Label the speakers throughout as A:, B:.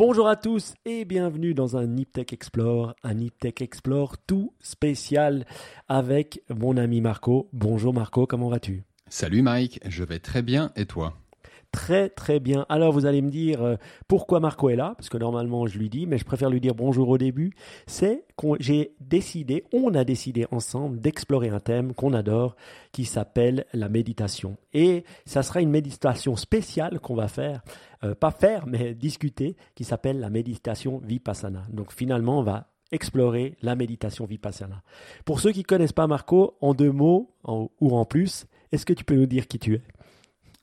A: Bonjour à tous et bienvenue dans un Niptech Explore, un Niptech Explore tout spécial avec mon ami Marco. Bonjour Marco, comment vas-tu?
B: Salut Mike, je vais très bien. Et toi?
A: Très très bien. Alors vous allez me dire euh, pourquoi Marco est là, parce que normalement je lui dis, mais je préfère lui dire bonjour au début. C'est qu'on j'ai décidé, on a décidé ensemble d'explorer un thème qu'on adore, qui s'appelle la méditation. Et ça sera une méditation spéciale qu'on va faire, euh, pas faire, mais discuter, qui s'appelle la méditation vipassana. Donc finalement on va explorer la méditation vipassana. Pour ceux qui connaissent pas Marco, en deux mots ou en plus, est-ce que tu peux nous dire qui tu es?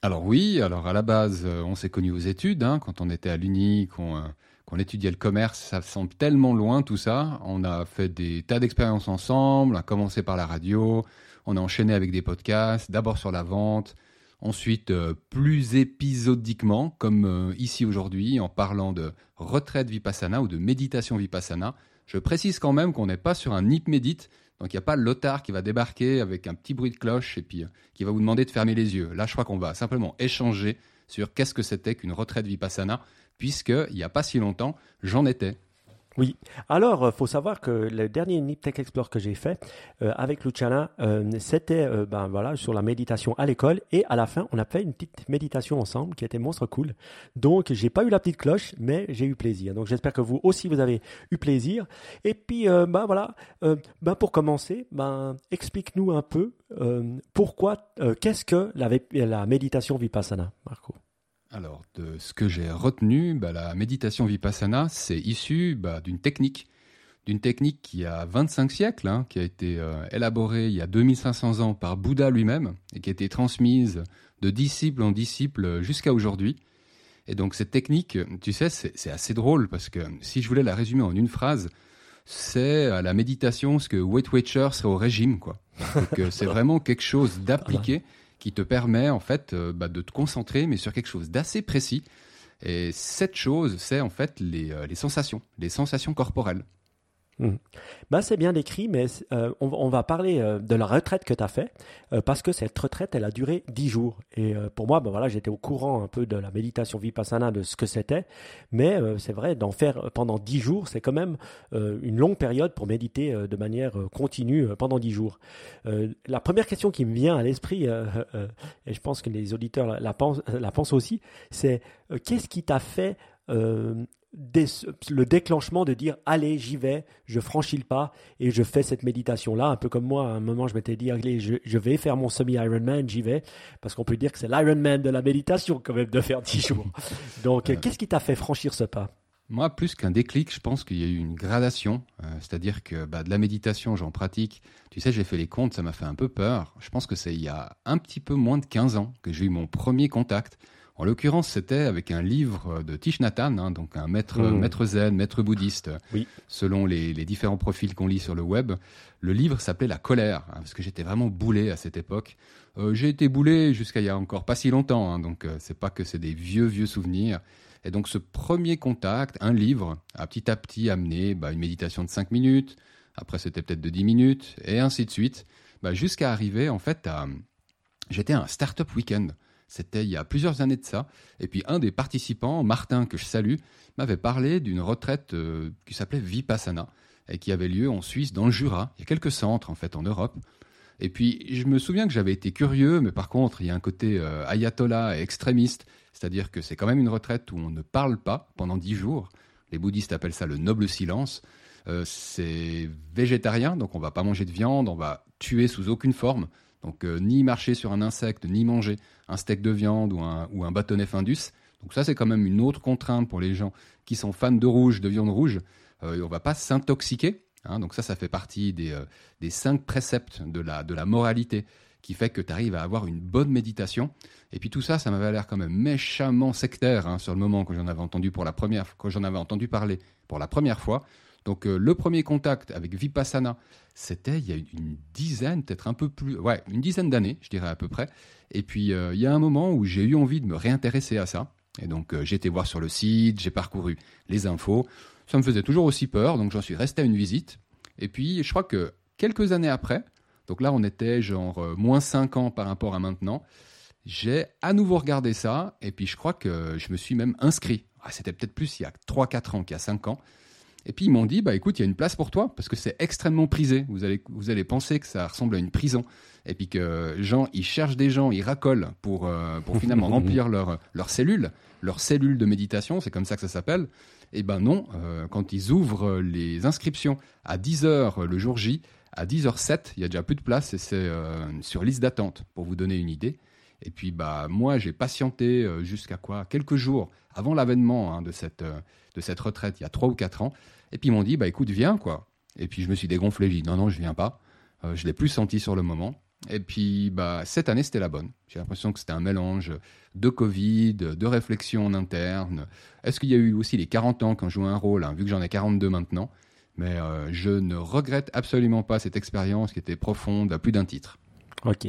B: Alors oui, alors à la base, euh, on s'est connus aux études, hein, quand on était à l'Uni, euh, qu'on étudiait le commerce, ça semble tellement loin tout ça. On a fait des tas d'expériences ensemble, on a commencé par la radio, on a enchaîné avec des podcasts, d'abord sur la vente, ensuite euh, plus épisodiquement, comme ici aujourd'hui, en parlant de retraite vipassana ou de méditation vipassana. Je précise quand même qu'on n'est pas sur un nip médite, donc il n'y a pas l'otard qui va débarquer avec un petit bruit de cloche et puis euh, qui va vous demander de fermer les yeux. Là, je crois qu'on va simplement échanger sur qu'est-ce que c'était qu'une retraite vipassana, puisqu'il n'y a pas si longtemps, j'en étais.
A: Oui. Alors, euh, faut savoir que le dernier Niptech Explore que j'ai fait euh, avec Luciana, euh, c'était ben voilà sur la méditation à l'école et à la fin, on a fait une petite méditation ensemble qui était monstre cool. Donc, j'ai pas eu la petite cloche, mais j'ai eu plaisir. Donc, j'espère que vous aussi vous avez eu plaisir. Et puis, ben voilà, ben pour commencer, ben explique-nous un peu pourquoi, qu'est-ce que la méditation vipassana, Marco?
B: Alors, de ce que j'ai retenu, bah, la méditation vipassana, c'est issu bah, d'une technique, d'une technique qui a 25 siècles, hein, qui a été euh, élaborée il y a 2500 ans par Bouddha lui-même et qui a été transmise de disciple en disciple jusqu'à aujourd'hui. Et donc cette technique, tu sais, c'est assez drôle parce que si je voulais la résumer en une phrase, c'est à la méditation ce que Weight Watcher serait au régime, quoi. Euh, c'est vraiment quelque chose d'appliqué qui te permet en fait euh, bah, de te concentrer, mais sur quelque chose d'assez précis. Et cette chose, c'est en fait les, euh, les sensations, les sensations corporelles.
A: Mmh. Bah, c'est bien décrit, mais euh, on, va parler euh, de la retraite que tu as fait, euh, parce que cette retraite, elle a duré dix jours. Et pour moi, bah, voilà, j'étais au courant un peu de la méditation vipassana, de ce que c'était, mais c'est vrai, d'en faire pendant dix jours, c'est quand même une longue période pour méditer de manière continue pendant dix jours. la première question qui me vient à l'esprit, et je pense que les auditeurs la pensent aussi, c'est qu'est-ce qui t'a fait le déclenchement de dire allez j'y vais, je franchis le pas et je fais cette méditation là, un peu comme moi à un moment je m'étais dit allez je, vais faire mon semi Ironman, j'y vais parce qu'on peut dire que c'est l'Ironman de la méditation quand même de faire 10 jours. Donc qu'est-ce qui t'a fait franchir ce pas?
B: Moi, plus qu'un déclic, je pense qu'il y a eu une gradation. Euh, c'est-à-dire que bah, de la méditation, j'en pratique. Tu sais, j'ai fait les comptes, ça m'a fait un peu peur. Je pense que c'est il y a un petit peu moins de 15 ans que j'ai eu mon premier contact en l'occurrence, c'était avec un livre de Thich Nhat Hanh, hein, donc un maître, hmm. maître zen, maître bouddhiste, selon les, différents profils qu'on lit sur le web. Le livre s'appelait La colère, hein, parce que j'étais vraiment boulé à cette époque. Euh, j'ai été boulé jusqu'à il y a encore pas si longtemps, hein, donc euh, c'est pas que c'est des vieux, vieux souvenirs. Et donc ce premier contact, un livre, a petit à petit amené bah, une méditation de 5 minutes, après c'était peut-être de 10 minutes, et ainsi de suite, bah, jusqu'à arriver en fait à... J'étais à un startup week-end. C'était il y a plusieurs années de ça. Et puis un des participants, Martin, que je salue, m'avait parlé d'une retraite euh, qui s'appelait Vipassana et qui avait lieu en Suisse, dans le Jura. Il y a quelques centres en fait en Europe. Et puis je me souviens que j'avais été curieux, mais par contre il y a un côté euh, ayatollah et extrémiste, c'est-à-dire que c'est quand même une retraite où on ne parle pas pendant dix jours. Les bouddhistes appellent ça le noble silence. Euh, c'est végétarien, donc on va pas manger de viande, on va tuer sous aucune forme. Donc ni marcher sur un insecte, ni manger un steak de viande ou un, ou un bâtonnet Findus. Donc ça, c'est quand même une autre contrainte pour les gens qui sont fans de rouge, de viande rouge. Euh, on va pas s'intoxiquer. Hein. donc ça, ça fait partie des, euh, des cinq préceptes de la, de la moralité qui fait que tu arrives à avoir une bonne méditation. Et puis tout ça, ça m'avait l'air quand même méchamment sectaire hein, sur le moment quand j'en avais entendu pour la première, quand j'en avais entendu parler pour la première fois. Donc euh, le premier contact avec Vipassana, c'était il y a une dizaine, peut-être un peu plus, ouais, une dizaine d'années, je dirais à peu près. Et puis euh, il y a un moment où j'ai eu envie de me réintéresser à ça. Et donc euh, j'ai été voir sur le site, j'ai parcouru les infos. Ça me faisait toujours aussi peur, donc j'en suis resté à une visite. Et puis je crois que quelques années après, donc là on était genre moins 5 ans par rapport à maintenant, j'ai à nouveau regardé ça, et puis je crois que je me suis même inscrit ah, c'était peut-être plus il y a 3-4 ans qu'il y a 5 ans. Et puis ils m'ont dit, bah écoute, il y a une place pour toi parce que c'est extrêmement prisé. Vous allez, vous allez penser que ça ressemble à une prison. Et puis que gens, ils cherchent des gens, ils racolent pour, euh, pour finalement remplir leurs leur cellules, leurs cellules de méditation, c'est comme ça que ça s'appelle. Et ben non, euh, quand ils ouvrent les inscriptions à 10h le jour J, à 10h07, il y a déjà plus de place et c'est euh, sur liste d'attente, pour vous donner une idée. Et puis bah moi j'ai patienté jusqu'à quoi? Quelques jours avant l'avènement hein, de, cette, de cette retraite, il y a 3 ou 4 ans. Et puis ils m'ont dit, bah écoute, viens quoi. Et puis je me suis dégonflé, j'ai dit, non, non, je viens pas. Euh, je l'ai plus senti sur le moment. Et puis bah, cette année, c'était la bonne. J'ai l'impression que c'était un mélange de Covid, de réflexion en interne. Est-ce qu'il y a eu aussi les 40 ans qui ont joué un rôle, hein, vu que j'en ai 42 maintenant? Mais euh, je ne regrette absolument pas cette expérience qui était profonde à plus d'un titre.
A: Ok.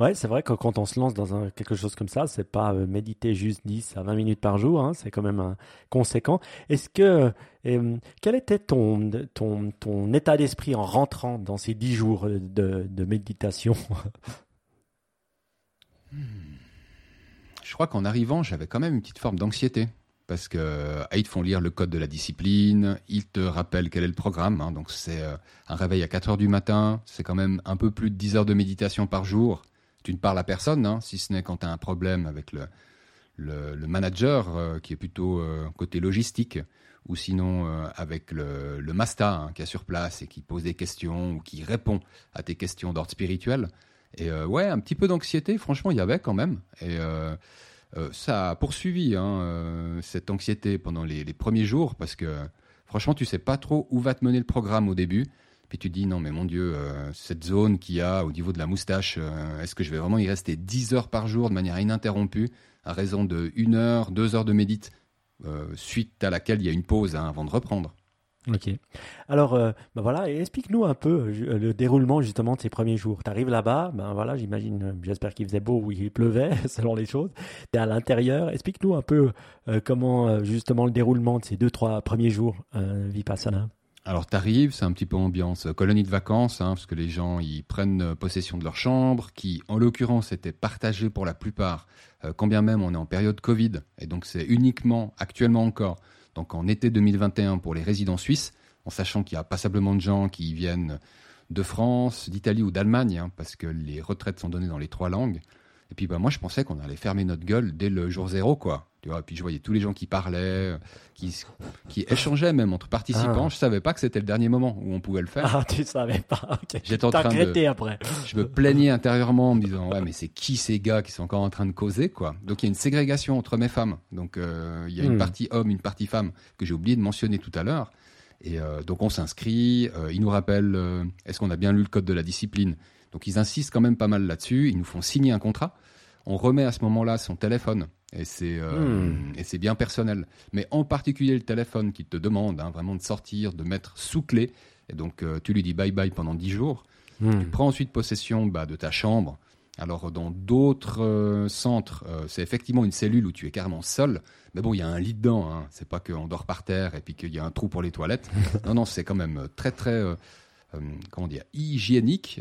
A: Ouais, c'est vrai que quand on se lance dans quelque chose comme ça, c'est pas euh, méditer juste 10 à 20 minutes par jour, hein, c'est quand même un conséquent. Est-ce que, quel était ton, ton, ton état d'esprit en rentrant dans ces 10 jours de, de méditation?
B: Hmm. Je crois qu'en arrivant, j'avais quand même une petite forme d'anxiété parce que euh, ils te font lire le code de la discipline, ils te rappellent quel est le programme. Hein. donc c'est euh, un réveil à 4 heures du matin, c'est quand même un peu plus de 10 heures de méditation par jour. Tu ne parles à personne, hein, si ce n'est quand tu as un problème avec le, le, manager euh, qui est plutôt côté logistique, ou sinon avec le, le Masta hein, qui est sur place et qui pose des questions ou qui répond à tes questions d'ordre spirituel. Et ouais, un petit peu d'anxiété, franchement, il y avait quand même. Et euh, ça a poursuivi hein, euh, cette anxiété pendant les, premiers jours parce que franchement, tu sais pas trop où va te mener le programme au début. Puis tu dis, non, mais mon Dieu, euh, cette zone qu'il y a au niveau de la moustache, est-ce que je vais vraiment y rester 10 heures par jour de manière ininterrompue, à raison de 1 heure, 2 heures de médite, suite à laquelle il y a une pause hein, avant de reprendre?
A: Ok. Alors, euh, ben voilà, explique-nous un peu euh, le déroulement justement de ces premiers jours. Tu arrives là-bas, ben voilà, j'imagine, euh, j'espère qu'il faisait beau ou il pleuvait, selon les choses. Tu es à l'intérieur. Explique-nous un peu comment justement le déroulement de ces deux, trois premiers jours Vipassana.
B: Alors, tu arrives, c'est un petit peu ambiance colonie de vacances, hein, parce que les gens, ils prennent possession de leur chambre, qui, en l'occurrence, étaient partagées pour la plupart, quand bien même on est en période Covid. Et donc, c'est uniquement, actuellement encore, donc en été 2021 pour les résidents suisses, en sachant qu'il y a passablement de gens qui viennent de France, d'Italie ou d'Allemagne, hein, parce que les retraites sont données dans les trois langues. Et puis bah, moi, je pensais qu'on allait fermer notre gueule dès le jour zéro, quoi. Tu vois, puis je voyais tous les gens qui parlaient, qui, qui échangeaient même entre participants. Ah. Je savais pas que c'était le dernier moment où on pouvait le faire.
A: Ah, tu savais pas. J'étais en train de. après.
B: Je me plaignais intérieurement en me disant ouais, mais c'est qui ces gars qui sont encore en train de causer, quoi? Donc il y a une ségrégation entre mes femmes. Donc euh, il y a une hmm. partie homme, une partie femme que j'ai oublié de mentionner tout à l'heure. Et euh, donc on s'inscrit. Euh, ils nous rappellent est-ce qu'on a bien lu le code de la discipline? Donc ils insistent quand même pas mal là-dessus. Ils nous font signer un contrat. On remet à ce moment-là son téléphone et c'est euh, c'est bien personnel. Mais en particulier le téléphone qui te demande hein, vraiment de sortir, de mettre sous clé. Et donc euh, tu lui dis bye bye pendant 10 jours. Hmm. Tu prends ensuite possession bah, de ta chambre. Alors dans d'autres euh, centres, c'est effectivement une cellule où tu es carrément seul. Mais bon, il y a un lit dedans. Hein. C'est pas qu'on dort par terre et puis qu'il y a un trou pour les toilettes. non, non, c'est quand même très très comment dire hygiénique.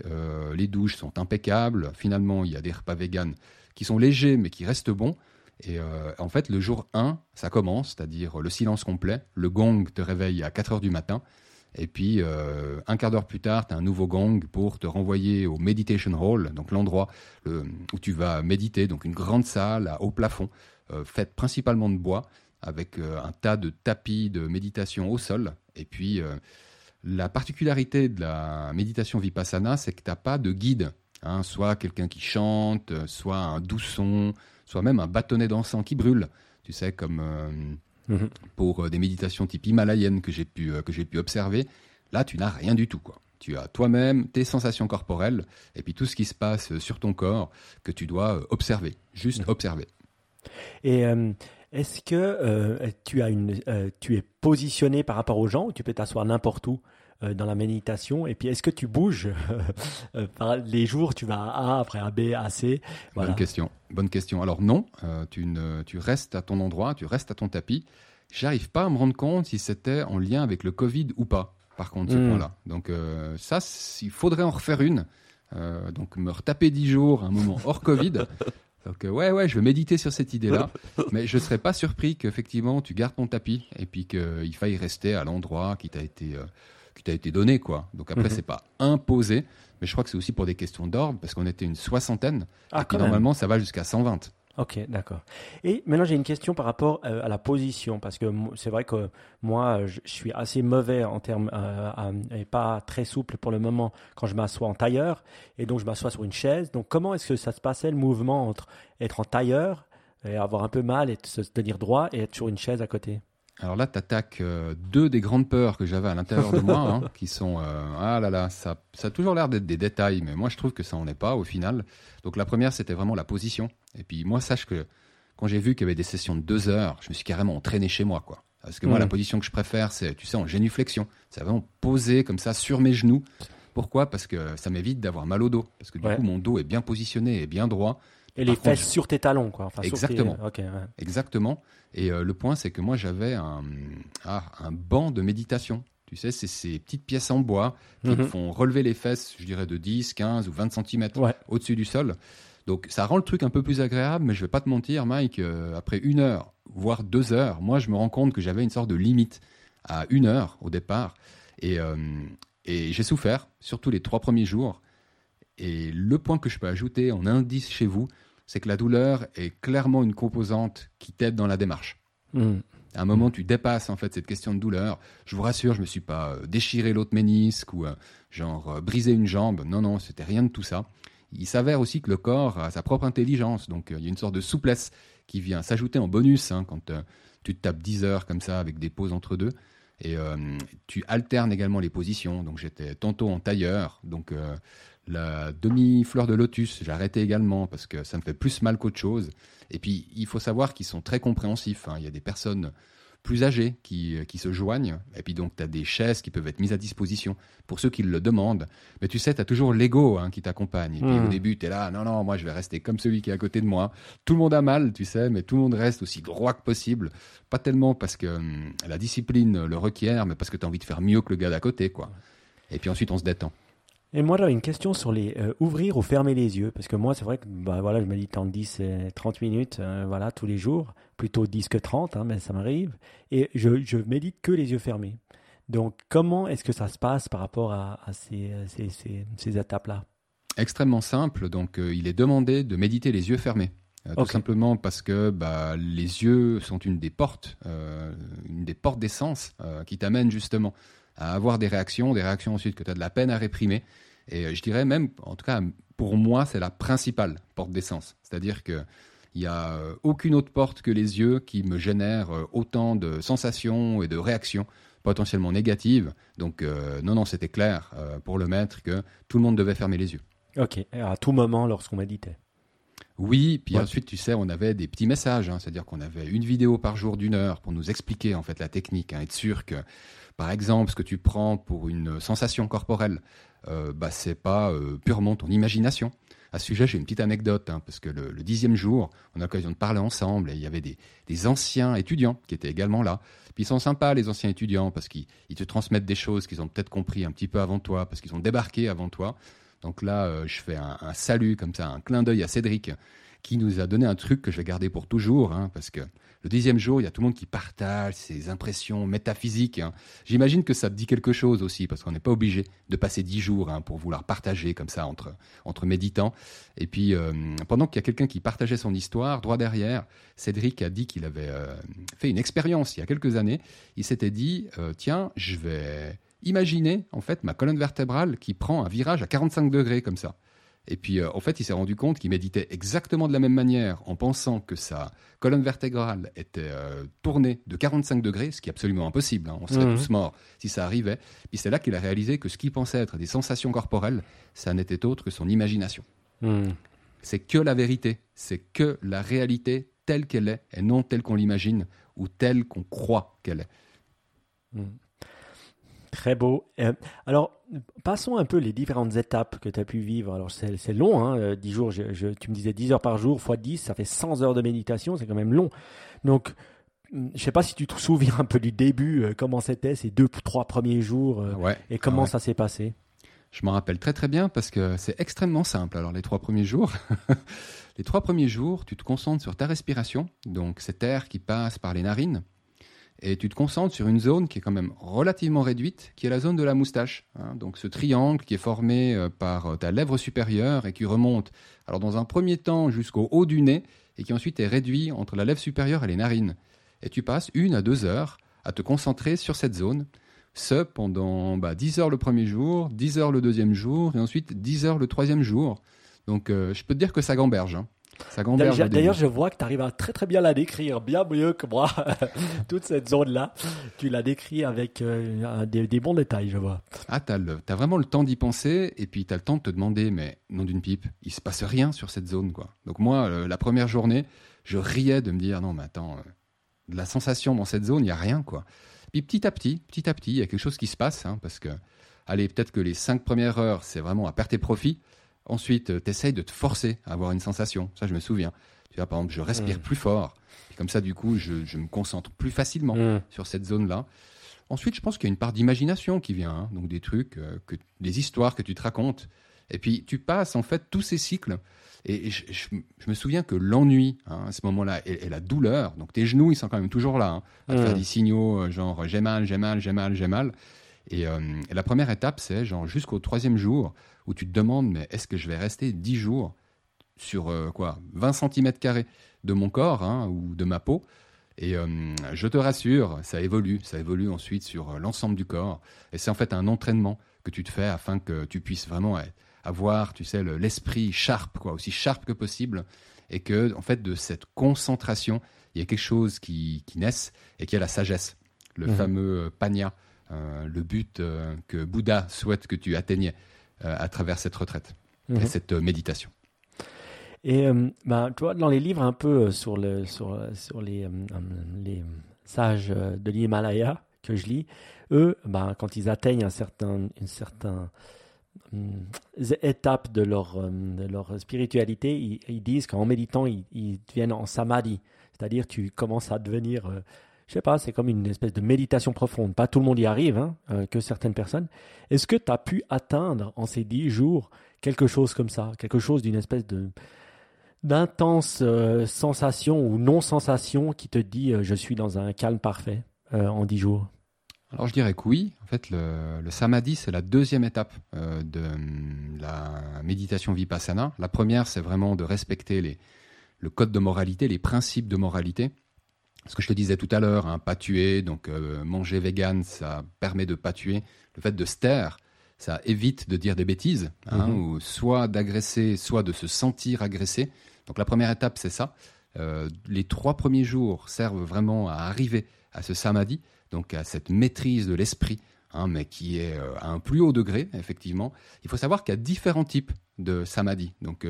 B: les douches sont impeccables. Finalement, il y a des repas véganes qui sont légers mais qui restent bons. Et euh, en fait, le jour 1, ça commence, c'est-à-dire le silence complet. Le gong te réveille à 4 heures du matin. Et puis, euh, un quart d'heure plus tard, tu as un nouveau gong pour te renvoyer au Meditation Hall, donc l'endroit où tu vas méditer, donc une grande salle à haut plafond, euh, faite principalement de bois, avec un tas de tapis de méditation au sol. Et puis, la particularité de la méditation vipassana, c'est que tu n'as pas de guide. Hein, soit quelqu'un qui chante, soit un doux son, soit même un bâtonnet d'encens qui brûle, tu sais, comme euh, mhm. pour euh, des méditations type himalayennes que j'ai pu, euh, que j'ai pu observer. Là, tu n'as rien du tout, quoi. Tu as toi-même tes sensations corporelles et puis tout ce qui se passe sur ton corps que tu dois observer, juste mhm. observer.
A: Et est-ce que tu, as une, tu es positionné par rapport aux gens ou tu peux t'asseoir n'importe où? Dans la méditation Et puis, est-ce que tu bouges euh, par les jours Tu vas à A, après à B, à C?
B: Bonne question. Bonne question. Alors non, euh, tu, ne, tu restes à ton endroit, tu restes à ton tapis. J'arrive pas à me rendre compte si c'était en lien avec le Covid ou pas. Par contre, ce hmm. point-là. Donc ça, il faudrait en refaire une. donc me retaper 10 jours, un moment hors Covid. Donc, euh, ouais, ouais, je veux méditer sur cette idée-là. mais je ne serais pas surpris qu'effectivement, tu gardes ton tapis et puis qu'il faille rester à l'endroit qui t'a été, euh, qui t'a été donné, quoi. Donc après,
A: Mhm.
B: c'est pas imposé, mais je crois que c'est aussi pour des questions d'ordre parce qu'on était une soixantaine.
A: Ah,
B: et puis normalement, ça va jusqu'à 120.
A: Ok, d'accord. Et maintenant, j'ai une question par rapport euh, à la position, parce que c'est vrai que moi, euh, je, je suis assez mauvais en termes euh, à- et pas très souple pour le moment quand je m'assois en tailleur, et donc je m'assois sur une chaise. Donc, comment est-ce que ça se passait le mouvement entre être en tailleur et avoir un peu mal et se tenir droit et être sur une chaise à côté?
B: Alors là, tu attaques deux des grandes peurs que j'avais à l'intérieur de moi, hein, qui sont euh, ah là là, ça, ça a toujours l'air d'être des détails, mais moi je trouve que ça en est pas au final. Donc la première, c'était vraiment la position. Et puis moi, sache que quand j'ai vu qu'il y avait des sessions de deux heures, je me suis carrément entraîné chez moi, quoi. Parce que moi, la position que je préfère, c'est, tu sais, en génuflexion. C'est vraiment posé comme ça sur mes genoux. Pourquoi? Parce que ça m'évite d'avoir mal au dos. Parce que du
A: Ouais.
B: coup, mon dos est bien positionné et bien droit.
A: Et
B: Par
A: les
B: contre,
A: fesses sur tes talons, quoi. Enfin, tes-
B: Exactement.
A: Ouais.
B: Exactement. Et euh, le point, c'est que moi, j'avais un, ah, un banc de méditation. Tu sais, c'est ces petites pièces en bois qui
A: Mhm.
B: font relever les fesses, je dirais, de 10, 15 ou 20 cm
A: Ouais.
B: au-dessus du sol. Donc, ça rend le truc un peu plus agréable, mais je vais pas te mentir, Mike, euh, après une heure, voire deux heures, moi, je me rends compte que j'avais une sorte de limite à une heure au départ. Et, euh, et j'ai souffert, surtout les trois premiers jours. Et le point que je peux ajouter en indice chez vous, c'est que la douleur est clairement une composante qui t'aide dans la démarche.
A: Hmm.
B: À un moment, tu dépasses en fait cette question de douleur. Je vous rassure, je me suis pas euh, déchiré l'autre ménisque ou euh, genre euh, brisé une jambe. Non, non, c'était rien de tout ça. Il s'avère aussi que le corps a sa propre intelligence, donc il y a une sorte de souplesse qui vient s'ajouter en bonus hein, quand tu te tapes 10 heures comme ça avec des pauses entre deux. Et tu alternes également les positions. Donc j'étais tantôt en tailleur, donc la demi-fleur de lotus, j'ai arrêté également parce que ça me fait plus mal qu'autre chose. Et puis il faut savoir qu'ils sont très compréhensifs. hein. Il y a des personnes plus âgés qui, qui se joignent. Et puis donc, tu as des chaises qui peuvent être mises à disposition pour ceux qui le demandent. Mais tu sais, tu as toujours l'ego hein, qui t'accompagne. Et puis au début, tu es là, non, non, moi je vais rester comme celui qui est à côté de moi. Tout le monde a mal, tu sais, mais tout le monde reste aussi droit que possible. Pas tellement parce que hum, la discipline le requiert, mais parce que tu as envie de faire mieux que le gars d'à côté, quoi. Et puis ensuite, on se détend.
A: Et moi, j'avais une question sur les euh, ouvrir ou fermer les yeux. Parce que moi, c'est vrai que bah, voilà, je médite en 10 et 30 minutes euh, voilà, tous les jours. Plutôt 10 que 30, hein, mais ça m'arrive. Et je, je médite que les yeux fermés. Donc, comment est-ce que ça se passe par rapport à, à ces, euh, ces, ces, ces étapes-là?
B: Extrêmement simple. Donc, euh, il est demandé de méditer les yeux fermés. Euh. Tout simplement parce que bah, les yeux sont une des portes, euh, une des portes d'essence euh, qui t'amènent justement à avoir des réactions, des réactions ensuite que tu as de la peine à réprimer. Et euh, je dirais même, en tout cas, pour moi, c'est la principale porte d'essence. C'est-à-dire que il n'y a euh, aucune autre porte que les yeux qui me génère euh, autant de sensations et de réactions potentiellement négatives. Donc, euh, non, non, c'était clair euh, pour le maître que tout le monde devait fermer les yeux.
A: Ok, à tout moment lorsqu'on méditait.
B: Oui, puis
A: Ouais.
B: ensuite, tu sais, on avait des petits messages, hein, c'est-à-dire qu'on avait une vidéo par jour d'une heure pour nous expliquer en fait la technique, hein, être sûr que, par exemple, ce que tu prends pour une sensation corporelle, euh, bah, pas euh, purement ton imagination. À ce sujet, j'ai une petite anecdote, hein, parce que le, dixième jour, on a l'occasion de parler ensemble, et il y avait des, anciens étudiants qui étaient également là. Puis ils sont sympas, les anciens étudiants, parce qu'ils ils te transmettent des choses qu'ils ont peut-être compris un petit peu avant toi, parce qu'ils ont débarqué avant toi. Donc là, euh, je fais un, un salut comme ça, un clin d'œil à Cédric, qui nous a donné un truc que je vais garder pour toujours, hein, parce que le dixième jour, il y a tout le monde qui partage ses impressions métaphysiques. hein. J'imagine que ça dit quelque chose aussi, parce qu'on n'est pas obligé de passer dix jours hein, pour vouloir partager comme ça entre, entre méditants. Et puis, euh, pendant qu'il y a quelqu'un qui partageait son histoire, droit derrière, Cédric a dit qu'il avait euh, fait une expérience il y a quelques années. Il s'était dit, euh, tiens, je vais imaginer en fait ma colonne vertébrale qui prend un virage à 45 degrés comme ça. Et puis, euh, en fait, il s'est rendu compte qu'il méditait exactement de la même manière en pensant que sa colonne vertébrale était euh, tournée de 45 degrés, ce qui est absolument impossible. hein. On serait
A: Mhm.
B: tous morts si ça arrivait. Puis c'est là qu'il a réalisé que ce qu'il pensait être des sensations corporelles, ça n'était autre que son imagination.
A: Hmm.
B: C'est que la vérité, c'est que la réalité telle qu'elle est et non telle qu'on l'imagine ou telle qu'on croit qu'elle est.
A: Hmm. Très beau. Euh, alors, passons un peu les différentes étapes que tu as pu vivre. Alors, c'est long, hein, euh, 10 jours. je- je- tu me disais 10 heures par jour, fois 10, ça fait 100 heures de méditation, c'est quand même long. Donc, hmm, je sais pas si tu te souviens un peu du début, euh, comment c'était ces deux, trois premiers jours, euh,
B: Ouais.
A: et comment
B: Ouais.
A: ça s'est passé?
B: Je m'en rappelle très très bien parce que c'est extrêmement simple. Alors les trois premiers jours, les trois premiers jours, tu te concentres sur ta respiration, donc cet air qui passe par les narines, et tu te concentres sur une zone qui est quand même relativement réduite, qui est la zone de la moustache. Hein. donc ce triangle qui est formé euh, par euh, ta lèvre supérieure et qui remonte, alors dans un premier temps jusqu'au haut du nez, et qui ensuite est réduit entre la lèvre supérieure et les narines. Et tu passes une à deux heures à te concentrer sur cette zone, ce pendant bah, 10 heures le premier jour, 10 heures le deuxième jour, et ensuite 10 heures le troisième jour. Donc euh, je peux te dire que ça gamberge. Hein.
A: D'ailleurs, je vois que tu arrives à très très bien la décrire, bien mieux que moi. Toute cette zone-là, tu la décris avec euh, des, bons détails, je vois.
B: Ah, tu as, vraiment le temps d'y penser, et puis tu as le temps de te demander, mais nom d'une pipe, il se passe rien sur cette zone. quoi. Donc moi, euh, la première journée, je riais de me dire, non mais attends, euh, de la sensation dans cette zone, il n'y a rien. quoi. Puis petit à petit, petit à petit, il y a quelque chose qui se passe, hein, parce que, allez, peut-être que les cinq premières heures, c'est vraiment à perte et profit. Ensuite, euh, tu essayes de te forcer à avoir une sensation. Ça, je me souviens. Tu vois, par exemple, je respire mm. plus fort. comme ça, du coup, je, me concentre plus facilement mm. sur cette zone-là. Ensuite, je pense qu'il y a une part d'imagination qui vient. Hein. donc, des trucs, euh, que, des histoires que tu te racontes. Et puis, tu passes, en fait, tous ces cycles. Et, je, me souviens que l'ennui, hein, à ce moment-là, et, la douleur, donc tes genoux, ils sont quand même toujours là, hein, à faire mm. des signaux euh, genre j'ai mal, j'ai mal, j'ai mal, j'ai mal. Et, et, la première étape, c'est genre jusqu'au troisième jour, où tu te demandes, mais est-ce que je vais rester 10 jours sur euh, quoi 20 cm de mon corps hein, ou de ma peau? Et euh, je te rassure, ça évolue, ça évolue ensuite sur euh, l'ensemble du corps. Et c'est en fait un entraînement que tu te fais afin que tu puisses vraiment avoir, tu sais, l'esprit sharp, quoi, aussi sharp que possible, et que en fait de cette concentration, il y a quelque chose qui, qui naisse et qui est la sagesse, le mmh. fameux panya, le but que Bouddha souhaite que tu atteignes. Euh, à travers cette retraite et mhm. cette euh, méditation.
A: Et euh, ben, toi, dans les livres un peu sur, le, sur, sur les, les sages de l'Himalaya que je lis, eux, ben, quand ils atteignent un certain, une certaine étape de leur, de leur spiritualité, ils, disent qu'en méditant, ils, ils, deviennent en samadhi. C'est-à-dire, tu commences à devenir je sais pas, c'est comme une espèce de méditation profonde. Pas tout le monde y arrive, hein, euh, que certaines personnes. Est-ce que tu as pu atteindre en ces dix jours quelque chose comme ça, quelque chose d'une espèce de d'intense euh, sensation ou non-sensation qui te dit euh, je suis dans un calme parfait en dix jours?
B: Alors je dirais que oui. En fait, le, le samadhi, c'est la deuxième étape de la méditation vipassana. La première, c'est vraiment de respecter les, le code de moralité, les principes de moralité ce que je te disais tout à l'heure, hein, pas tuer, donc euh, manger vegan, ça permet de pas tuer. Le fait de se taire, ça évite de dire des bêtises, hein, mhm. ou soit d'agresser, soit de se sentir agressé. Donc la première étape, c'est ça. Euh, les trois premiers jours servent vraiment à arriver à ce samadhi, donc à cette maîtrise de l'esprit, hein, mais qui est euh, à un plus haut degré, effectivement. Il faut savoir qu'il y a différents types de samadhi. Donc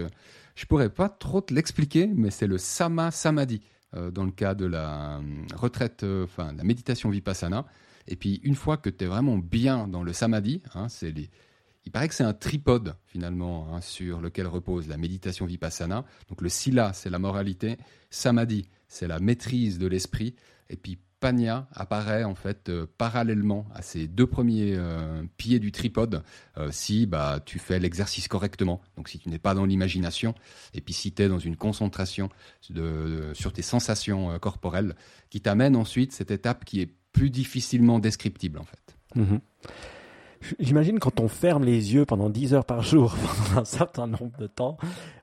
B: je pourrais pas trop te l'expliquer, mais c'est le sama samadhi. Euh, dans le cas de la euh, retraite, euh, enfin la méditation vipassana. Et puis une fois que tu es vraiment bien dans le samadhi, hein, c'est il paraît que c'est un tripode finalement hein, sur lequel repose la méditation vipassana. Donc le sila, c'est la moralité, samadhi, c'est la maîtrise de l'esprit, et puis Apparaît en fait euh, parallèlement à ces deux premiers euh, pieds du tripode euh, si bah, tu fais l'exercice correctement. Donc si tu n'es pas dans l'imagination et puis si tu es dans une concentration de, sur tes sensations corporelles qui t'amène ensuite cette étape qui est plus difficilement descriptible en fait.
A: Mhm. J'imagine quand on ferme les yeux pendant 10 heures par jour, pendant un certain nombre de temps,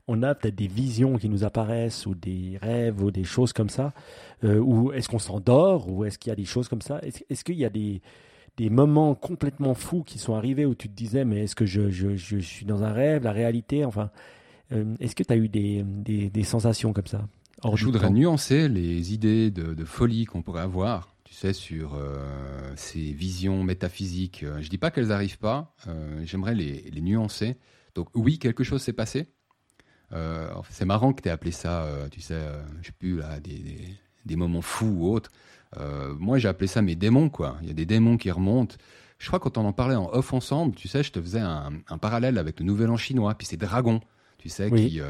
A: on a peut-être des visions qui nous apparaissent ou des rêves ou des choses comme ça. Euh, ou est-ce qu'on s'endort ou est-ce qu'il y a des choses comme ça? Est-ce qu'il y a des, des moments complètement fous qui sont arrivés où tu te disais mais est-ce que je, je, je, suis dans un rêve, la réalité? Enfin, euh, est-ce que tu as eu des, des, des, sensations comme ça?
B: Je voudrais nuancer les idées de, de folie qu'on pourrait avoir tu sais, sur euh, ces visions métaphysiques. Je dis pas qu'elles n'arrivent pas, euh, j'aimerais les, les, nuancer. Donc oui, quelque chose s'est passé. Euh, c'est marrant que tu aies appelé ça, tu sais, je sais plus, là, des, des, des moments fous ou autres. moi, j'ai appelé ça mes démons, quoi. Il y a des démons qui remontent. Je crois quand on en parlait en off ensemble, tu sais, je te faisais un, un parallèle avec le Nouvel An chinois, puis ces dragons, tu sais, qui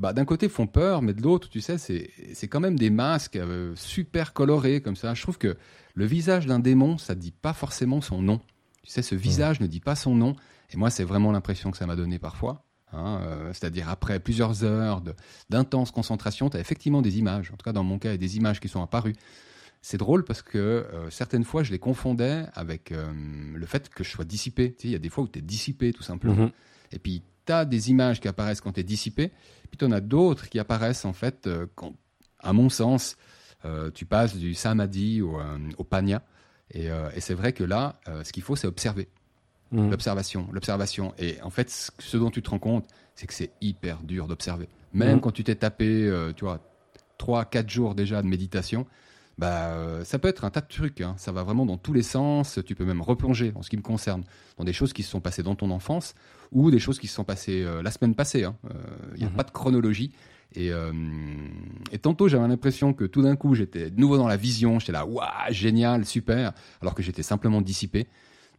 B: bah, d'un côté font peur, mais de l'autre, tu sais, c'est quand même des masques euh, super colorés comme ça. Je trouve que le visage d'un démon, ça ne dit pas forcément son nom. Tu sais, ce visage ne dit pas son nom. Et moi, c'est vraiment l'impression que ça m'a donné parfois. Hein, euh, c'est-à-dire après plusieurs heures d'intense concentration, tu as effectivement des images, en tout cas dans mon cas, il y a des images qui sont apparues. C'est drôle parce que euh, certaines fois, je les confondais avec euh, le fait que je sois dissipé. Tu sais, il y a des fois où tu es dissipé tout simplement.
A: Mhm.
B: Et puis, des images qui apparaissent quand tu es dissipé, puis tu en as d'autres qui apparaissent en fait quand, à mon sens, tu passes du samadhi au, au panya. Et, et c'est vrai que là, ce qu'il faut, c'est observer.
A: Mhm.
B: L'observation, l'observation. Et en fait, ce dont tu te rends compte, c'est que c'est hyper dur d'observer. Même
A: Mhm.
B: quand tu t'es tapé, euh, tu vois, 3, 4 jours déjà de méditation, bah, euh, ça peut être un tas de trucs. hein. Ça va vraiment dans tous les sens. Tu peux même replonger, en ce qui me concerne, dans des choses qui se sont passées dans ton enfance ou des choses qui se sont passées euh, la semaine passée. hein. Euh, Il n'y a
A: Mhm.
B: pas de chronologie. Et, euh, et tantôt, j'avais l'impression que tout d'un coup, j'étais de nouveau dans la vision. J'étais là, waouh, génial, super, alors que j'étais simplement dissipé.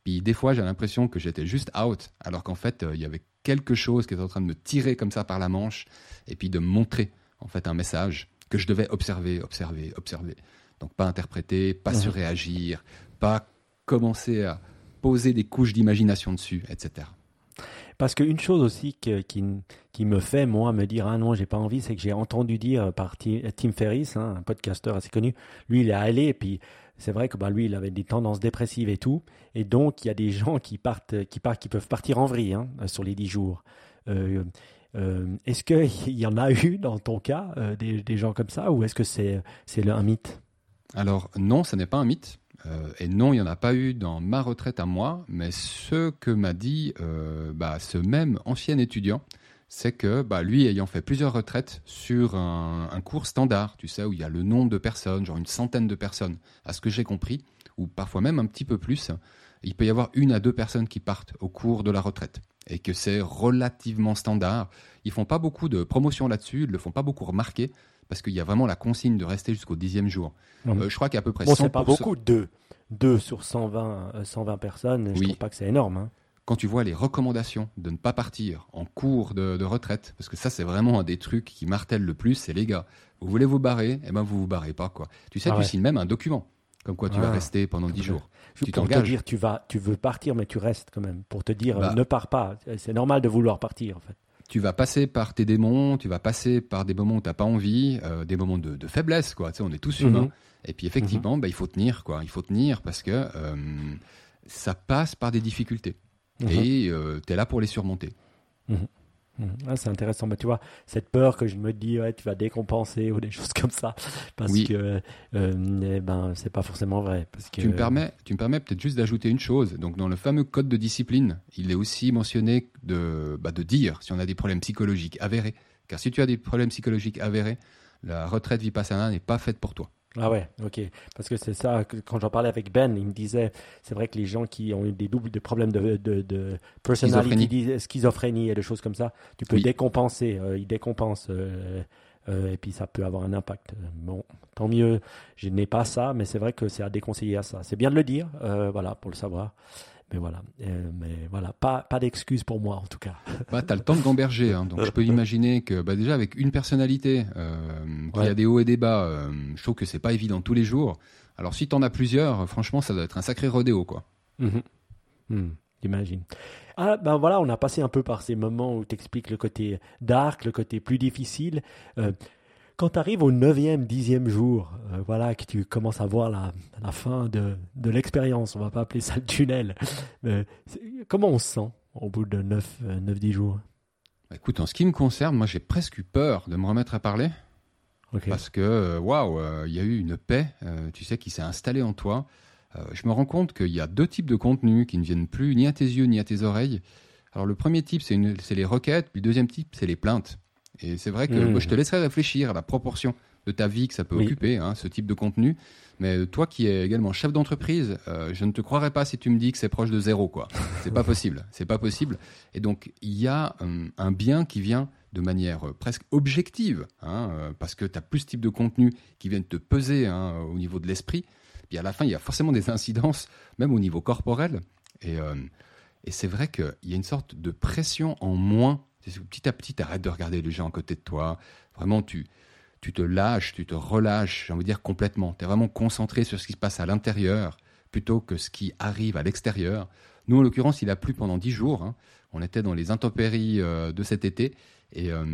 B: Puis des fois, j'ai l'impression que j'étais juste out, alors qu'en fait, euh, il y avait quelque chose qui était en train de me tirer comme ça par la manche, et puis de me montrer en fait un message que je devais observer, observer, observer. Donc pas interpréter, pas
A: Mhm.
B: surréagir, pas commencer à poser des couches d'imagination dessus, etc.
A: Parce qu'une chose aussi que- qui, qui me fait, moi, me dire Ah non, j'ai pas envie, c'est que j'ai entendu dire par Ti- Tim Ferriss, hein, un podcasteur assez connu, lui, il est allé, et puis c'est vrai que bah, lui, il avait des tendances dépressives et tout. Et donc, il y a des gens qui, partent, qui, partent, qui peuvent partir en vrille hein, sur les 10 jours. Euh, euh, est-ce qu'il y en a eu dans ton cas, euh, des, des gens comme ça, ou est-ce que c'est c'est un mythe?
B: Alors non, ce n'est pas un mythe. Euh, et non, il n'y en a pas eu dans ma retraite à moi, mais ce que m'a dit euh, bah, ce même ancien étudiant, c'est que bah, lui, ayant fait plusieurs retraites sur un, cours standard, tu sais, où il y a le nombre de personnes, genre une centaine de personnes, à ce que j'ai compris, ou parfois même un petit peu plus, il peut y avoir une à deux personnes qui partent au cours de la retraite, et que c'est relativement standard. Ils font pas beaucoup de promotion là-dessus, ils le font pas beaucoup remarquer, parce qu'il y a vraiment la consigne de rester jusqu'au dixième jour.
A: Mhm.
B: Euh, je crois qu'à peu près
A: Bon,
B: 100%.
A: c'est pas beaucoup, deux. Deux sur 120, euh, 120 personnes, je
B: Oui.
A: trouve pas que c'est énorme. hein.
B: Quand tu vois les recommandations de ne pas partir en cours de, de retraite, parce que ça c'est vraiment un des trucs qui martèle le plus, c'est les gars, vous voulez vous barrer, eh ben vous vous barrez pas quoi. Tu sais,
A: Ah
B: tu
A: ouais.
B: signes même un document, comme quoi tu vas
A: Ah.
B: rester pendant 10 jours. Tu
A: pour te
B: t'engages.
A: dire, tu vas, tu veux partir, mais tu restes quand même. Pour te dire, euh,
B: Bah.
A: ne pars pas. C'est normal de vouloir partir, en fait.
B: Tu vas passer par tes démons, tu vas passer par des moments où t'as pas envie, euh, des moments de, de faiblesse quoi. Tu sais, on est tous humains.
A: Mhm.
B: Et puis effectivement, bah, il faut tenir quoi. Il faut tenir parce que euh, ça passe par des difficultés.
A: Mhm.
B: Et tu es là pour les surmonter.
A: Mhm. Ah, c'est intéressant. Mais tu vois, cette peur que je me dis, ouais, tu vas décompenser ou des choses comme ça, parce
B: Oui.
A: que euh, eh ben, c'est pas forcément vrai. Parce que,
B: Tu me permets, tu me permets peut-être juste d'ajouter une chose. Donc, dans le fameux code de discipline, il est aussi mentionné de, bah, de dire si on a des problèmes psychologiques avérés. Car si tu as des problèmes psychologiques avérés, la retraite vipassana n'est pas faite pour toi.
A: Ah ouais, ok. Parce que c'est ça, quand j'en parlais avec Ben, il me disait, c'est vrai que les gens qui ont eu des doubles, des problèmes de, de, de personality,
B: Schizophrénie.
A: schizophrénie et des choses comme ça, tu peux
B: Oui.
A: décompenser, euh, ils décompensent, euh, euh, et puis ça peut avoir un impact. Bon, tant mieux, je n'ai pas ça, mais c'est vrai que c'est à déconseiller à ça. C'est bien de le dire, euh, voilà, pour le savoir. Mais voilà, Euh, mais voilà, pas, pas d'excuses pour moi en tout cas.
B: Bah, tu as le temps de gamberger. hein. donc, je peux imaginer que bah, déjà, avec une personnalité euh, qui
A: Ouais.
B: a des hauts et des bas, euh, je trouve que c'est pas évident tous les jours. Alors, si tu en as plusieurs, franchement, ça doit être un sacré rodéo. quoi.
A: Mhm. Hmm, J'imagine. Ah, ben voilà, on a passé un peu par ces moments où tu expliques le côté dark, le côté plus difficile. Euh, quand tu arrives au 9e, 10e jour, euh, voilà, que tu commences à voir la, la fin de, de l'expérience, on va pas appeler ça le tunnel. Euh, comment on se sent au bout de 9, 9-10 jours?
B: Bah, Écoute, en ce qui me concerne, moi, j'ai presque eu peur de me remettre à parler. Parce que, euh, waouh, il y a eu une paix, euh, tu sais, qui s'est installée en toi. Je me rends compte qu'il y a deux types de contenus qui ne viennent plus ni à tes yeux ni à tes oreilles. Alors, le premier type, c'est les requêtes, puis le deuxième type, c'est les plaintes. Et c'est vrai que
A: Mhm.
B: moi, je te laisserai réfléchir à la proportion de ta vie que ça peut
A: Oui.
B: occuper, hein, ce type de contenu. Mais euh, toi qui es également chef d'entreprise, euh, je ne te croirais pas si tu me dis que c'est proche de zéro, quoi. C'est pas possible. C'est pas possible. Et donc, il y a euh, un bien qui vient de manière presque objective, hein, euh, parce que tu as plus ce type de contenu qui viennent te peser hein, au niveau de l'esprit. Puis à la fin, il y a forcément des incidences, même au niveau corporel. Et, et c'est vrai qu'il y a une sorte de pression en moins. Petit à petit, tu arrêtes de regarder les gens à côté de toi. Vraiment, tu, tu te lâches, tu te relâches, j'ai envie de dire complètement. Tu es vraiment concentré sur ce qui se passe à l'intérieur. plutôt que ce qui arrive à l'extérieur. Nous, en l'occurrence, il a plu pendant dix jours. Hein. On était dans les intempéries euh, de cet été et, euh,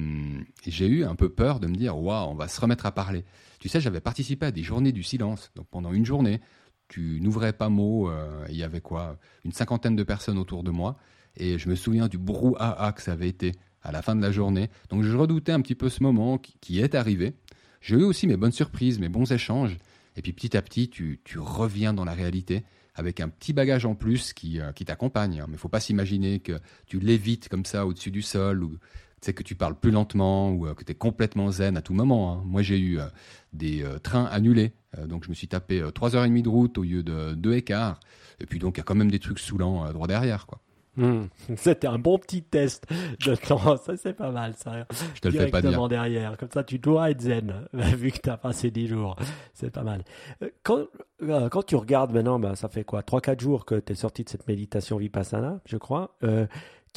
B: et j'ai eu un peu peur de me dire waouh, on va se remettre à parler. Tu sais, j'avais participé à des journées du silence. Donc pendant une journée, tu n'ouvrais pas mot. Euh, il y avait quoi Une cinquantaine de personnes autour de moi. Et je me souviens du brouhaha que ça avait été à la fin de la journée. Donc je redoutais un petit peu ce moment qui, est arrivé. J'ai eu aussi mes bonnes surprises, mes bons échanges. Et puis petit à petit, tu, tu reviens dans la réalité avec un petit bagage en plus qui, euh, qui t'accompagne. Mais il faut pas s'imaginer que tu l'évites comme ça au-dessus du sol ou sais que tu parles plus lentement ou euh, que tu es complètement zen à tout moment. Hein. Moi, j'ai eu euh, des trains annulés, donc je me suis tapé 3h30 de route au lieu de 2 et quart. Et puis donc, il y a quand même des trucs saoulants droit derrière, quoi.
A: C'était un bon petit test de temps, ça c'est pas mal ça.
B: Je te le fais pas dire.
A: derrière, comme ça tu dois être zen, vu que tu as passé 10 jours, c'est pas mal. Euh, quand, euh, quand tu regardes maintenant, bah, ça fait quoi? 3-4 jours que tu es sorti de cette méditation Vipassana, je crois. Euh,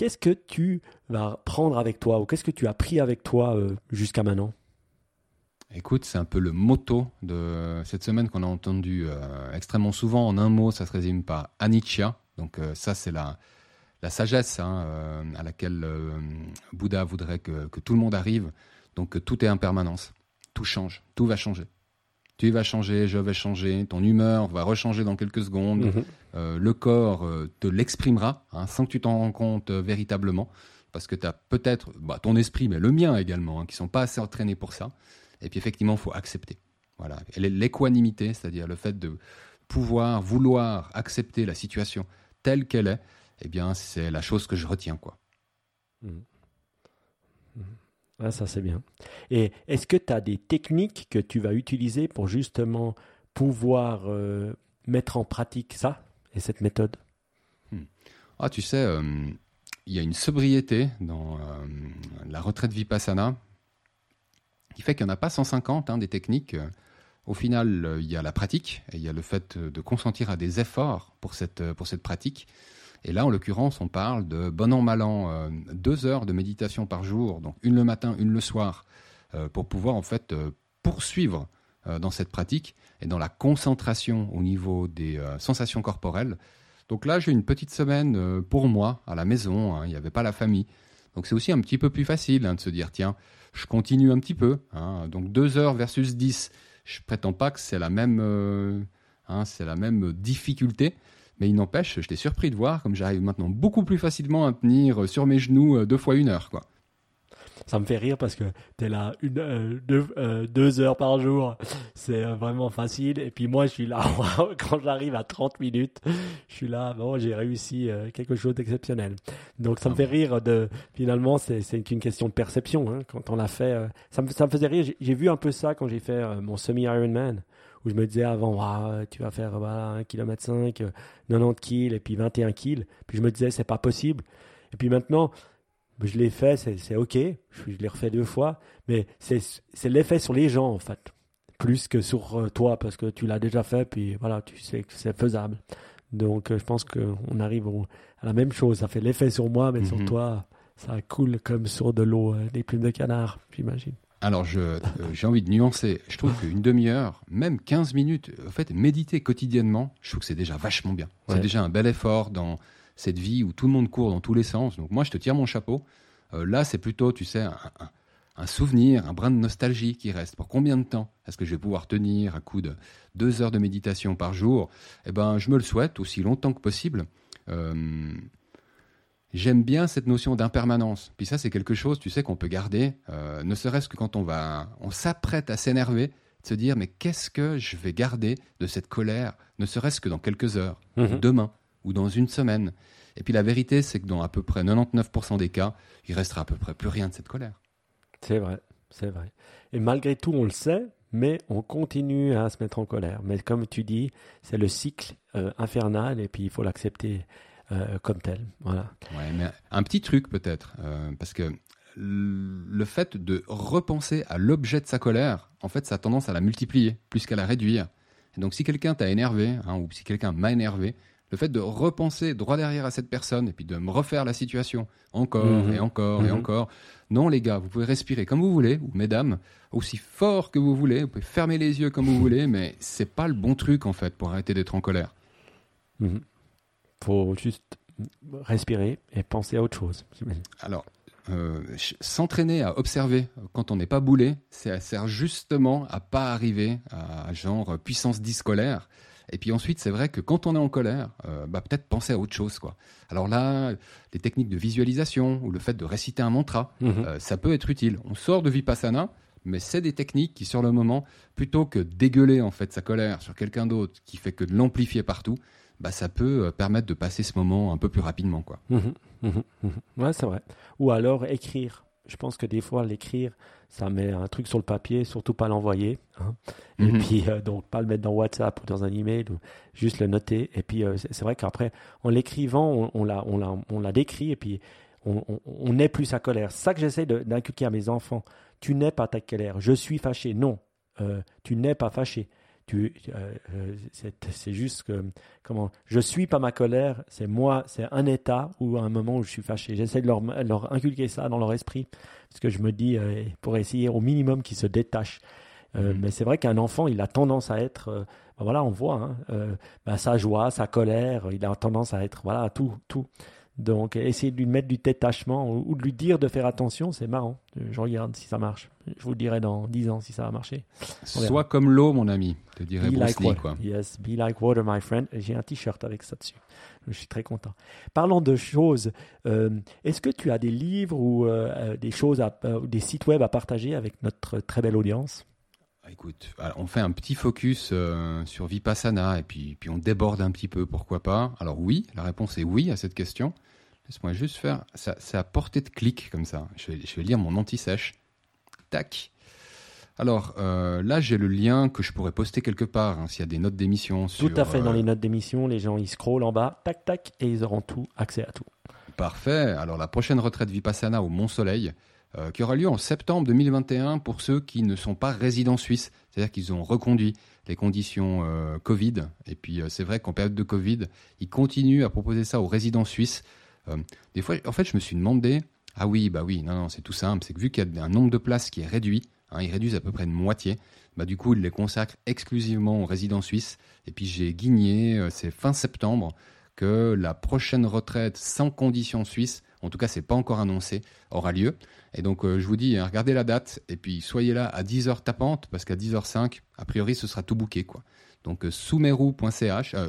A: qu'est-ce que tu vas prendre avec toi, ou qu'est-ce que tu as pris avec toi jusqu'à maintenant?
B: Écoute, c'est un peu le motto de cette semaine qu'on a entendu extrêmement souvent. En un mot, ça se résume par anicca. Donc ça, c'est la la sagesse hein, euh, à laquelle euh, Bouddha voudrait que, tout le monde arrive. Donc tout est impermanence, tout change, tout va changer. Tu vas changer, je vais changer, ton humeur va rechanger dans quelques secondes, mhm. euh, le corps te l'exprimera hein, sans que tu t'en rends compte véritablement, parce que tu as peut-être bah, ton esprit, mais le mien également, hein, qui sont pas assez entraînés pour ça. Et puis effectivement, il faut accepter. Voilà, l'équanimité, c'est-à-dire le fait de pouvoir, vouloir accepter la situation telle qu'elle est, eh bien, c'est la chose que je retiens, quoi. Mmh.
A: Mmh. Ça, c'est bien. Et est-ce que tu as des techniques que tu vas utiliser pour justement pouvoir euh, mettre en pratique ça et cette méthode?
B: Mmh. Ah, tu sais, euh, il y a une sobriété dans euh, la retraite Vipassana qui fait qu'il n'y en a pas 150 hein, des techniques. Au final, il y a la pratique et il y a le fait de consentir à des efforts pour cette, pour cette pratique. Et là, en l'occurrence, on parle de bon an, mal an, euh, deux heures de méditation par jour, donc une le matin, une le soir, euh, pour pouvoir en fait euh, poursuivre dans cette pratique et dans la concentration au niveau des sensations corporelles. Donc là, j'ai une petite semaine pour moi à la maison, hein, il n'y avait pas la famille. Donc c'est aussi un petit peu plus facile hein, de se dire, tiens, je continue un petit peu. Hein. donc deux heures versus dix, je prétends pas que c'est la même, c'est la même difficulté. Mais il n'empêche, j'étais surpris de voir comme j'arrive maintenant beaucoup plus facilement à tenir sur mes genoux euh, deux fois une heure. Quoi.
A: Ça me fait rire parce que tu es là euh, deux, euh, heures par jour. C'est vraiment facile. Et puis moi, je suis là, quand j'arrive à 30 minutes, je suis là, bon, j'ai réussi quelque chose d'exceptionnel. Donc ça me fait rire de, finalement, c'est une question de perception. Hein, quand on l'a fait, ça me faisait rire. J'ai vu un peu ça quand j'ai fait mon semi-Ironman où je me disais avant, tu vas faire voilà, 1 km 5, 90 kills et puis 21 kills. Puis je me disais, c'est pas possible. Et puis maintenant, je l'ai fait, c'est ok. Je, l'ai refait deux fois. Mais c'est l'effet sur les gens, en fait. Plus que sur euh, toi, parce que tu l'as déjà fait, puis voilà, tu sais que c'est faisable. Donc, euh, je pense qu'on arrive à la même chose. Ça fait l'effet sur moi, mais sur mhm. toi, ça coule comme sur de l'eau, euh, des plumes de canard, j'imagine.
B: Alors, euh, j'ai envie de nuancer. Je trouve qu'une demi-heure, même 15 minutes, en fait, méditer quotidiennement, je trouve que c'est déjà vachement bien. C'est déjà un bel effort dans cette vie où tout le monde court dans tous les sens. Donc, moi, je te tire mon chapeau. Euh, là, c'est plutôt, tu sais, un, souvenir, un brin de nostalgie qui reste. Pour combien de temps est-ce que je vais pouvoir tenir à coup de deux heures de méditation par jour? Eh ben, je me le souhaite aussi longtemps que possible. Euh, J'aime bien cette notion d'impermanence. Puis ça, c'est quelque chose, tu sais, qu'on peut garder, euh, ne serait-ce que quand on va, on s'apprête à s'énerver, de se dire mais qu'est-ce que je vais garder de cette colère, ne serait-ce que dans quelques heures, mhm. demain ou dans une semaine. Et puis la vérité, c'est que dans à peu près 99% des cas, il restera à peu près plus rien de cette colère.
A: C'est vrai, c'est vrai. Et malgré tout, on le sait, mais on continue à se mettre en colère. Mais comme tu dis, c'est le cycle euh, infernal et puis il faut l'accepter. Euh, comme tel. Voilà.
B: Ouais, mais un petit truc peut-être, euh, parce que le fait de repenser à l'objet de sa colère, en fait, ça a tendance à la multiplier plus qu'à la réduire. Et donc, si quelqu'un t'a énervé, hein, ou si quelqu'un m'a énervé, le fait de repenser droit derrière à cette personne et puis de me refaire la situation encore mhm. et encore et mhm. encore. Non, les gars, vous pouvez respirer comme vous voulez, ou mesdames, aussi fort que vous voulez, vous pouvez fermer les yeux comme vous voulez, mais c'est pas le bon truc en fait pour arrêter d'être en colère.
A: Mhm. Faut juste respirer et penser à autre chose.
B: Alors, euh, s'entraîner à observer quand on n'est pas boulé, ça sert justement à pas arriver à genre puissance 10 scolaire. Et puis ensuite, c'est vrai que quand on est en colère, euh, bah, peut-être penser à autre chose. Quoi. Alors là, les techniques de visualisation ou le fait de réciter un mantra, mhm. euh, ça peut être utile. On sort de Vipassana, mais c'est des techniques qui, sur le moment, plutôt que dégueuler en fait sa colère sur quelqu'un d'autre, qui fait que de l'amplifier partout, bah, ça peut euh, permettre de passer ce moment un peu plus rapidement. Quoi.
A: Mhm, mhm, mhm. Ouais, c'est vrai. Ou alors écrire. Je pense que des fois, l'écrire, ça met un truc sur le papier, surtout pas l'envoyer. Hein. Et puis, euh, donc, pas le mettre dans WhatsApp ou dans un email, ou juste le noter. Et puis, euh, c'est vrai qu'après, en l'écrivant, on, l'a, on, on l'a décrit et puis on, on, n'est plus sa colère. C'est ça que j'essaie d'inculquer à mes enfants. Tu n'es pas ta colère. Je suis fâché. Non, tu n'es pas fâché. Euh, euh, c'est juste que, comment, je suis pas ma colère, c'est moi, c'est un état ou un moment où je suis fâché. J'essaie de leur, leur, inculquer ça dans leur esprit, parce que je me dis, euh, pour essayer au minimum qu'ils se détachent. Mm-hmm. Mais c'est vrai qu'un enfant, il a tendance à être, ben voilà, on voit, hein, ben sa joie, sa colère, il a tendance à être, voilà, tout, tout. Donc, essayer de lui mettre du détachement ou de lui dire de faire attention, c'est marrant. Je regarde si ça marche. Je vous dirai dans 10 ans si ça va marcher.
B: Sois comme l'eau, mon ami, te dirais
A: Bruce
B: like Quoi.
A: Yes, be like water, my friend. J'ai un t-shirt avec ça dessus. Je suis très content. Parlons de choses. Euh, est-ce que tu as des livres ou euh, euh, des choses, à, des sites web à partager avec notre très belle audience?
B: Ah, Écoute, on fait un petit focus sur Vipassana et puis, puis on déborde un petit peu, pourquoi pas? Alors oui, la réponse est oui à cette question. Laisse-moi juste faire. C'est à portée de clic comme ça. Je vais, lire mon anti-sèche. Tac. Alors euh, là, j'ai le lien que je pourrais poster quelque part hein, s'il y a des notes d'émission.
A: Tout à fait, dans
B: euh,
A: les notes d'émission, les gens ils scrollent en bas, tac tac, et ils auront tout, accès à tout.
B: Parfait. Alors la prochaine retraite Vipassana au Mont Soleil, euh, qui aura lieu en septembre 2021 pour ceux qui ne sont pas résidents suisses, c'est-à-dire qu'ils ont reconduit les conditions Covid. Et puis c'est vrai qu'en période de Covid, ils continuent à proposer ça aux résidents suisses. Euh, des fois, en fait, je me suis demandé, ah oui, bah oui, non, non, c'est tout simple, c'est que vu qu'il y a un nombre de places qui est réduit, hein, ils réduisent à peu près de moitié, bah du coup, ils les consacrent exclusivement aux résidents suisses. Et puis j'ai guigné, euh, c'est fin septembre, que la prochaine retraite sans conditions suisses, en tout cas, c'est pas encore annoncé, aura lieu. Et donc, euh, je vous dis, hein, regardez la date, et puis soyez là à 10h tapante, parce qu'à 10h05, a priori, ce sera tout bouqué, quoi. Donc, euh, euh,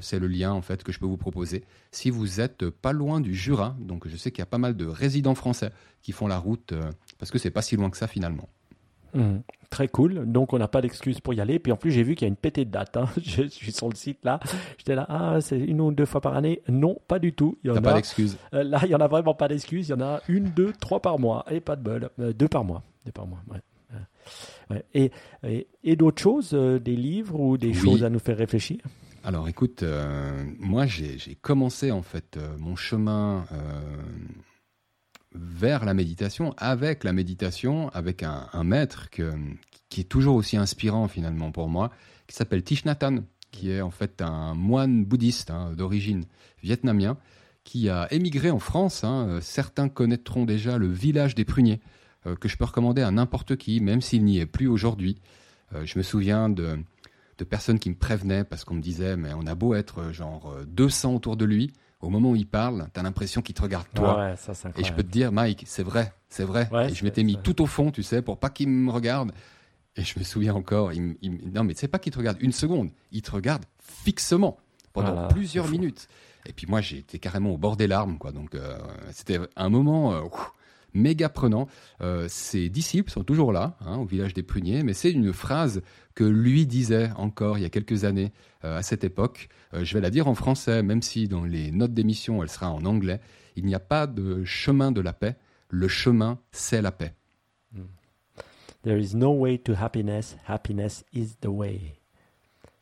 B: c'est le lien en fait que je peux vous proposer. Si vous êtes pas loin du Jura, donc je sais qu'il y a pas mal de résidents français qui font la route euh, parce que c'est pas si loin que ça finalement.
A: Mmh. très cool. Donc on n'a pas d'excuse pour y aller. Puis en plus j'ai vu qu'il y a une pétée de date. Hein. Je, suis sur le site là. J'étais là, ah c'est une ou deux fois par année. Non, pas du tout.
B: Il y a pas d'excuse.
A: Euh, là il y en a vraiment pas d'excuse. Il y en a une, deux, trois par mois et pas de bol. deux par mois. Deux par mois. Ouais. Et, et, d'autres choses, des livres ou des choses à nous faire réfléchir?
B: Alors écoute, euh, moi j'ai commencé en fait euh, mon chemin euh, vers la méditation avec la méditation, avec un, maître qui est toujours aussi inspirant finalement pour moi, qui s'appelle Thich Nhat Hanh, qui est en fait un moine bouddhiste hein, d'origine vietnamien, qui a émigré en France. Hein. Certains connaîtront déjà le village des pruniers, que je peux recommander à n'importe qui, même s'il n'y est plus aujourd'hui. je me souviens de de personnes qui me prévenaient parce qu'on me disait, mais on a beau être euh, genre 200 euh, autour de lui, au moment où il parle, tu as l'impression qu'il te regarde toi. et je peux te dire, Mike, c'est vrai, c'est vrai. et je m'étais mis tout au fond, tu sais, pour pas qu'il me regarde. Et je me souviens encore, il, non mais c'est pas qu'il te regarde une seconde, il te regarde fixement pendant plusieurs minutes. Et puis moi, j'ai été carrément au bord des larmes, quoi. Donc euh, c'était un moment méga prenant. Euh, ses disciples sont toujours là, hein, au village des pruniers, mais c'est une phrase que lui disait encore il y a quelques années euh, à cette époque. Euh, je vais la dire en français, même si dans les notes d'émission elle sera en anglais. Il n'y a pas de chemin de la paix, le chemin c'est la paix.
A: There is no way to happiness, happiness is the way.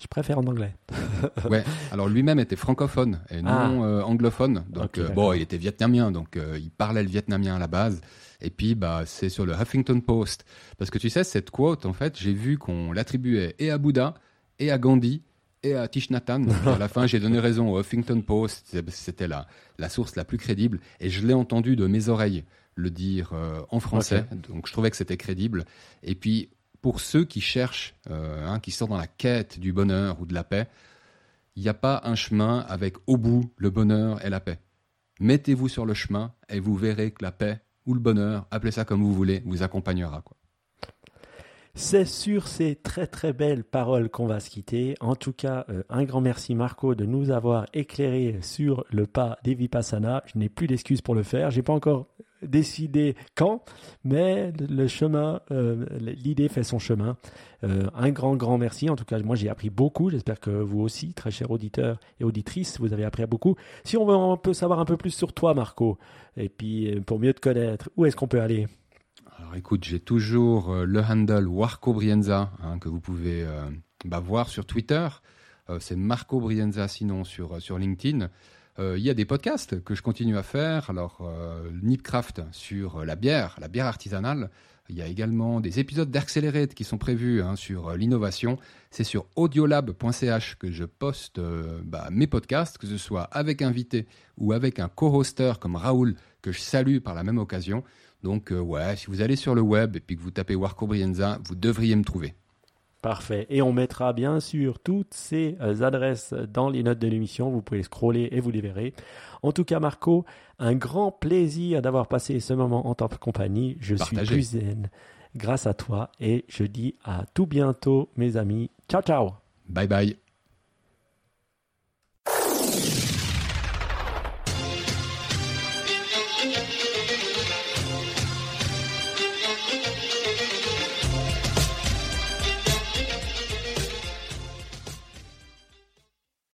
A: Je préfère en anglais.
B: ouais. Alors lui-même était francophone et non ah. euh, anglophone. Donc euh, bon, il était vietnamien, donc euh, il parlait le vietnamien à la base. Et puis bah c'est sur le Huffington Post parce que tu sais cette quote en fait, j'ai vu qu'on l'attribuait et à Bouddha et à Gandhi et à Thich Nhat Hanh. à la fin, j'ai donné raison au Huffington Post. C'était la, la source la plus crédible. Et je l'ai entendu de mes oreilles le dire en français. Donc, je trouvais que c'était crédible. Et puis, pour ceux qui cherchent, euh, hein, qui sont dans la quête du bonheur ou de la paix, il n'y a pas un chemin avec au bout le bonheur et la paix. Mettez-vous sur le chemin et vous verrez que la paix ou le bonheur, appelez ça comme vous voulez, vous accompagnera.
A: C'est sur ces très très belles paroles qu'on va se quitter. En tout cas, euh, un grand merci Marco de nous avoir éclairé sur le pas des Vipassana. Je n'ai plus d'excuses pour le faire. J'ai pas encore décidé quand, mais le chemin, euh, l'idée fait son chemin. Euh, un grand grand merci. En tout cas, moi j'ai appris beaucoup. J'espère que vous aussi, très chers auditeurs et auditrices, vous avez appris beaucoup. Si on veut un peu savoir un peu plus sur toi, Marco, et puis pour mieux te connaître, où est-ce qu'on peut aller?
B: Écoute, j'ai toujours euh, le handle Warco Brienza hein, que vous pouvez euh, bah, voir sur Twitter. Euh, c'est Marco Brienza sinon sur, sur LinkedIn. Il y a des podcasts que je continue à faire. Alors Nipcraft sur la bière, la bière artisanale. Il y a également des épisodes d'Accelerate qui sont prévus hein, sur l'innovation. C'est sur audiolab.ch que je poste bah, mes podcasts, que ce soit avec invité ou avec un co-hoster comme Raoul, que je salue par la même occasion. Donc, euh, ouais, si vous allez sur le web et puis que vous tapez Warco Brienza, vous devriez me trouver.
A: Parfait. Et on mettra bien sûr toutes ces euh, adresses dans les notes de l'émission. Vous pouvez scroller et vous les verrez. En tout cas, Marco, un grand plaisir d'avoir passé ce moment en de compagnie. Je suis plus zen grâce à toi et je dis à tout bientôt, mes amis. Ciao, ciao.
B: Bye bye.